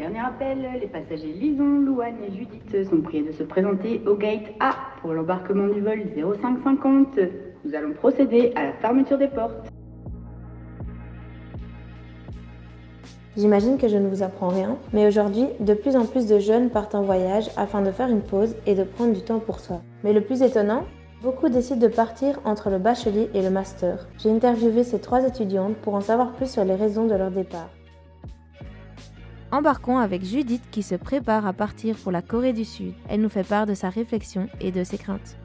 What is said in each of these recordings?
Dernier appel, les passagers Lison, Louane et Judith sont priés de se présenter au gate A pour l'embarquement du vol 0550. Nous allons procéder à la fermeture des portes. J'imagine que je ne vous apprends rien, mais aujourd'hui, de plus en plus de jeunes partent en voyage afin de faire une pause et de prendre du temps pour soi. Mais le plus étonnant, beaucoup décident de partir entre le bachelier et le master. J'ai interviewé ces trois étudiantes pour en savoir plus sur les raisons de leur départ. Embarquons avec Judith qui se prépare à partir pour la Corée du Sud. Elle nous fait part de sa réflexion et de ses craintes.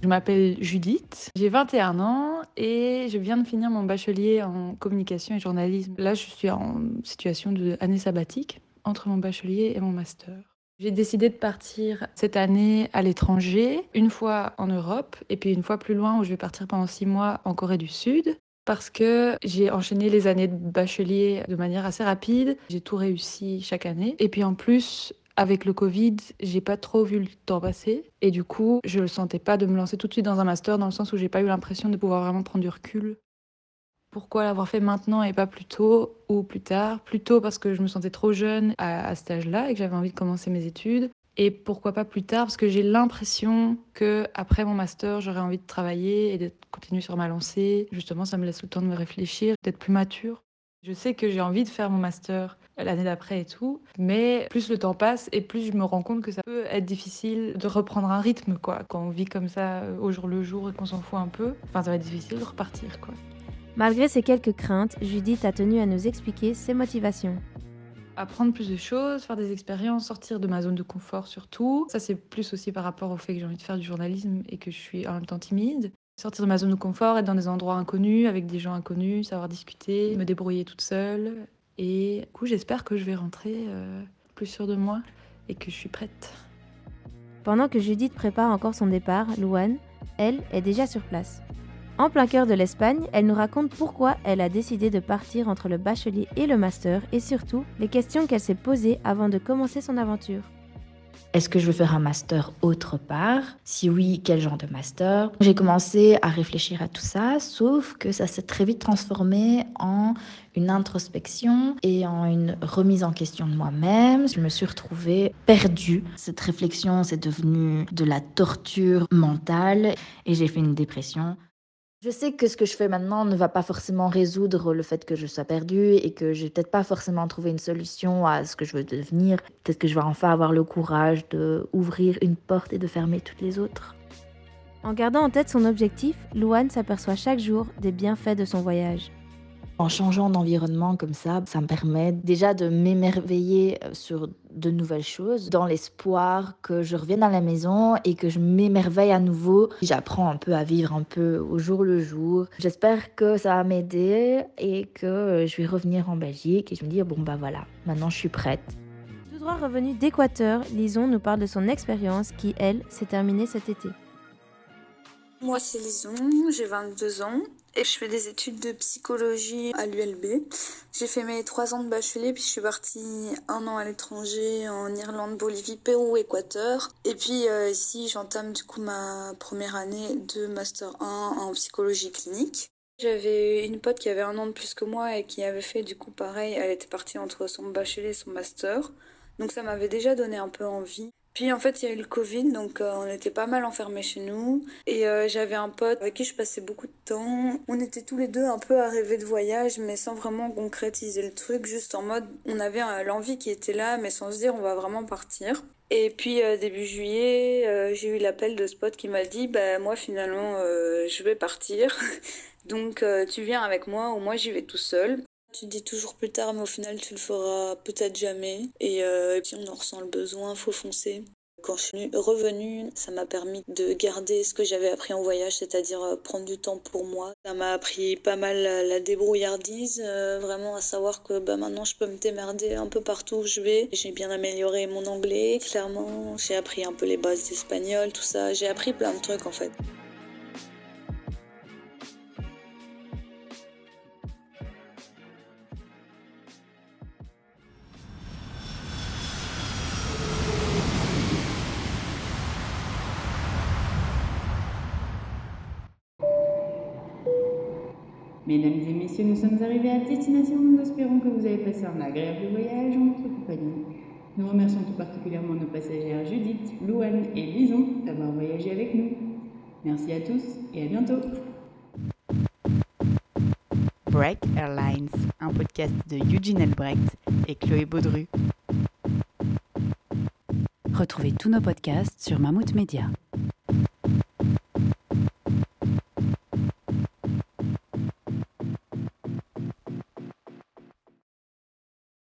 Je m'appelle Judith, j'ai 21 ans et je viens de finir mon bachelier en communication et journalisme. Là, je suis en situation d'année sabbatique entre mon bachelier et mon master. J'ai décidé de partir cette année à l'étranger, une fois en Europe et puis une fois plus loin où je vais partir pendant six mois en Corée du Sud parce que j'ai enchaîné les années de bachelier de manière assez rapide. J'ai tout réussi chaque année. Et puis en plus, avec le Covid, j'ai pas trop vu le temps passer. Et du coup, je le sentais pas de me lancer tout de suite dans un master dans le sens où j'ai pas eu l'impression de pouvoir vraiment prendre du recul. Pourquoi l'avoir fait maintenant et pas plus tôt ou plus tard? Plus tôt parce que je me sentais trop jeune à, à cet âge-là et que j'avais envie de commencer mes études. Et pourquoi pas plus tard Parce que j'ai l'impression que après mon master, j'aurais envie de travailler et de continuer sur ma lancée. Justement, ça me laisse le temps de me réfléchir, d'être plus mature. Je sais que j'ai envie de faire mon master l'année d'après et tout, mais plus le temps passe et plus je me rends compte que ça peut être difficile de reprendre un rythme, quoi. Quand on vit comme ça euh, au jour le jour et qu'on s'en fout un peu, enfin, ça va être difficile de repartir, quoi. Malgré ces quelques craintes, Judith a tenu à nous expliquer ses motivations apprendre plus de choses, faire des expériences, sortir de ma zone de confort surtout. Ça, c'est plus aussi par rapport au fait que j'ai envie de faire du journalisme et que je suis en même temps timide. Sortir de ma zone de confort, être dans des endroits inconnus, avec des gens inconnus, savoir discuter, me débrouiller toute seule. Et du coup, j'espère que je vais rentrer euh, plus sûre de moi et que je suis prête. Pendant que Judith prépare encore son départ, Louane, elle, est déjà sur place. En plein cœur de l'Espagne, elle nous raconte pourquoi elle a décidé de partir entre le bachelier et le master et surtout les questions qu'elle s'est posées avant de commencer son aventure. Est-ce que je veux faire un master autre part? Si oui, quel genre de master? J'ai commencé à réfléchir à tout ça, sauf que ça s'est très vite transformé en une introspection et en une remise en question de moi-même. Je me suis retrouvée perdue. Cette réflexion, c'est devenu de la torture mentale et j'ai fait une dépression. Je sais que ce que je fais maintenant ne va pas forcément résoudre le fait que je sois perdue et que je vais peut-être pas forcément trouver une solution à ce que je veux devenir. Peut-être que je vais enfin avoir le courage de ouvrir une porte et de fermer toutes les autres. En gardant en tête son objectif, Louane s'aperçoit chaque jour des bienfaits de son voyage. En changeant d'environnement comme ça, ça me permet déjà de m'émerveiller euh, sur de nouvelles choses, dans l'espoir que je revienne à la maison et que je m'émerveille à nouveau. J'apprends un peu à vivre un peu au jour le jour. J'espère que ça va m'aider et que je vais revenir en Belgique et je me dis, bon bah voilà, maintenant je suis prête. Tout droit revenu d'Équateur, Lison nous parle de son expérience qui, elle, s'est terminée cet été. Moi, c'est Lison, j'ai 22 ans et je fais des études de psychologie à l'ULB. J'ai fait mes trois ans de bachelier, puis je suis partie un an à l'étranger, en Irlande, Bolivie, Pérou, Équateur. Et puis euh, ici, j'entame du coup ma première année de Master 1 en psychologie clinique. J'avais une pote qui avait un an de plus que moi et qui avait fait du coup pareil, elle était partie entre son bachelier et son master. Donc ça m'avait déjà donné un peu envie. Puis en fait, il y a eu le Covid, donc euh, on était pas mal enfermés chez nous. Et euh, j'avais un pote avec qui je passais beaucoup de temps. On était tous les deux un peu à rêver de voyage, mais sans vraiment concrétiser le truc, juste en mode on avait euh, l'envie qui était là, mais sans se dire on va vraiment partir. Et puis début juillet, j'ai eu l'appel de ce pote qui m'a dit bah moi finalement je vais partir. donc tu viens avec moi ou moi j'y vais tout seul. Tu dis toujours plus tard, mais au final, tu le feras peut-être jamais. Et, euh, si on en ressent le besoin, faut foncer. Quand je suis revenue, ça m'a permis de garder ce que j'avais appris en voyage, c'est-à-dire euh, prendre du temps pour moi. Ça m'a appris pas mal la, débrouillardise, euh, vraiment à savoir que bah, maintenant je peux me démerder un peu partout où je vais. J'ai bien amélioré mon anglais, clairement. J'ai appris un peu les bases d'espagnol, tout ça. J'ai appris plein de trucs en fait. Mesdames et messieurs, nous sommes arrivés à destination. Nous espérons que vous avez passé un agréable voyage en notre compagnie. Nous remercions tout particulièrement nos passagères Judith, Louane et Lison d'avoir voyagé avec nous. Merci à tous et à bientôt. Break Airlines, un podcast de Eugene Elbrecht et Chloé Baudru. Retrouvez tous nos podcasts sur Mammouth Media.